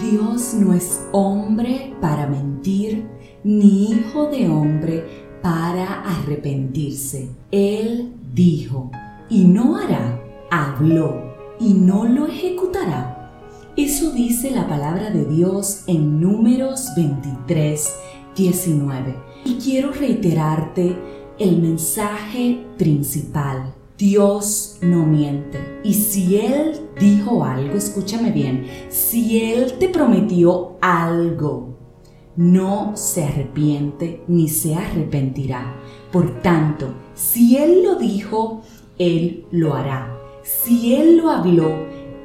Dios no es hombre para mentir, ni hijo de hombre para arrepentirse. Él dijo, y no hará, habló, y no lo ejecutará. Eso dice la palabra de Dios en números 23, 19. Y quiero reiterarte el mensaje principal. Dios no miente. Y si Él dijo algo, escúchame bien, si Él te prometió algo, no se arrepiente ni se arrepentirá. Por tanto, si Él lo dijo, Él lo hará. Si Él lo habló,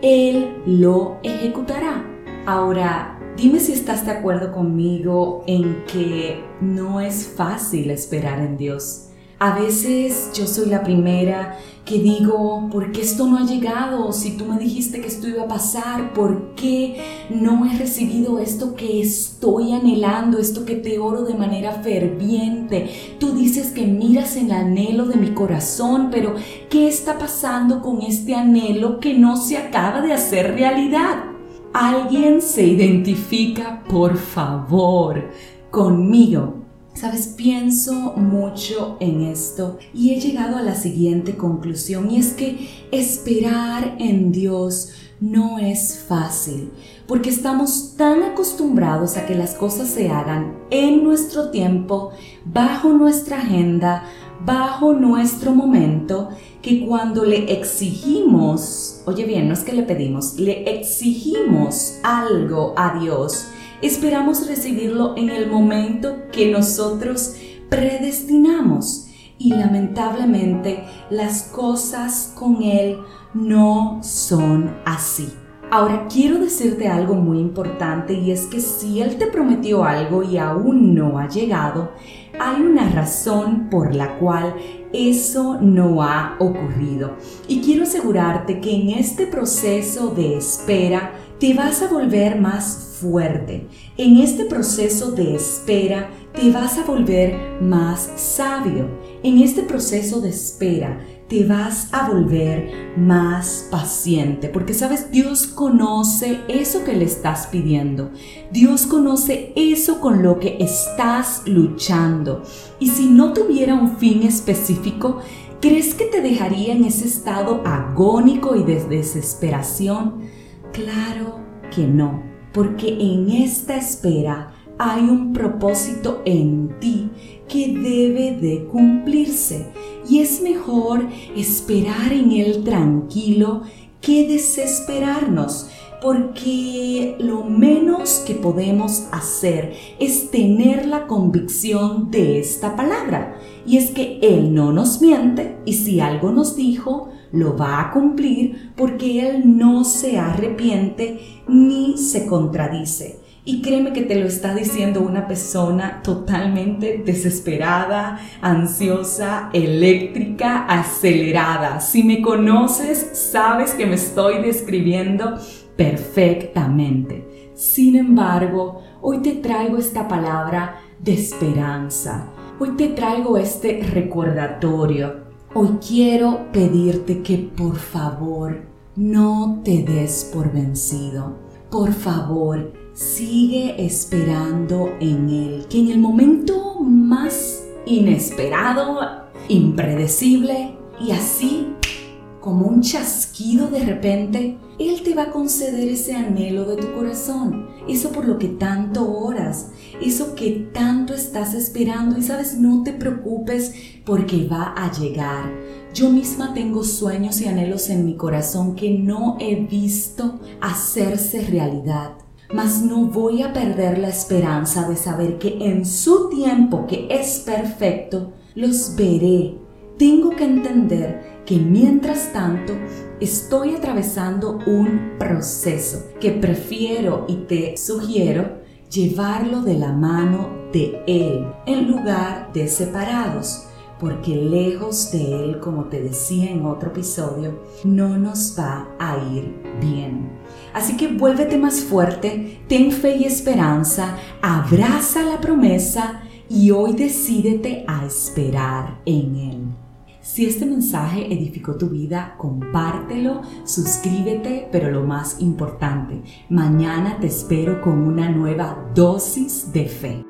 Él lo ejecutará. Ahora, dime si estás de acuerdo conmigo en que no es fácil esperar en Dios. A veces yo soy la primera que digo, ¿por qué esto no ha llegado? Si tú me dijiste que esto iba a pasar, ¿por qué no he recibido esto que estoy anhelando, esto que te oro de manera ferviente? Tú dices que miras el anhelo de mi corazón, pero ¿qué está pasando con este anhelo que no se acaba de hacer realidad? ¿Alguien se identifica, por favor, conmigo? Sabes, pienso mucho en esto y he llegado a la siguiente conclusión y es que esperar en Dios no es fácil porque estamos tan acostumbrados a que las cosas se hagan en nuestro tiempo, bajo nuestra agenda, bajo nuestro momento, que cuando le exigimos, oye bien, no es que le pedimos, le exigimos algo a Dios, esperamos recibirlo en el momento que nosotros predestinamos y lamentablemente las cosas con Él no son así. Ahora quiero decirte algo muy importante y es que si Él te prometió algo y aún no ha llegado, hay una razón por la cual eso no ha ocurrido. Y quiero asegurarte que en este proceso de espera te vas a volver más fuerte. En este proceso de espera te vas a volver más sabio. En este proceso de espera te vas a volver más paciente, porque sabes, Dios conoce eso que le estás pidiendo. Dios conoce eso con lo que estás luchando. Y si no tuviera un fin específico, ¿crees que te dejaría en ese estado agónico y de desesperación? Claro que no porque en esta espera hay un propósito en ti que debe de cumplirse y es mejor esperar en Él tranquilo que desesperarnos porque lo menos que podemos hacer es tener la convicción de esta palabra. Y es que Él no nos miente y si algo nos dijo, lo va a cumplir porque Él no se arrepiente ni se contradice. Y créeme que te lo está diciendo una persona totalmente desesperada, ansiosa, eléctrica, acelerada. Si me conoces, sabes que me estoy describiendo perfectamente. Sin embargo, hoy te traigo esta palabra de esperanza. Hoy te traigo este recordatorio. Hoy quiero pedirte que por favor no te des por vencido. Por favor, sigue esperando en Él, que en el momento más inesperado, impredecible y así como un chasquido de repente, Él te va a conceder ese anhelo de tu corazón, eso por lo que tanto oras, eso que tanto estás esperando y sabes, no te preocupes porque va a llegar. Yo misma tengo sueños y anhelos en mi corazón que no he visto hacerse realidad mas no voy a perder la esperanza de saber que en su tiempo, que es perfecto, los veré. Tengo que entender que mientras tanto estoy atravesando un proceso que prefiero y te sugiero llevarlo de la mano de Él en lugar de separados, porque lejos de Él, como te decía en otro episodio, no nos va a ir bien. Así que vuélvete más fuerte, ten fe y esperanza, abraza la promesa y hoy decídete a esperar en Él. Si este mensaje edificó tu vida, compártelo, suscríbete, pero lo más importante, mañana te espero con una nueva dosis de fe.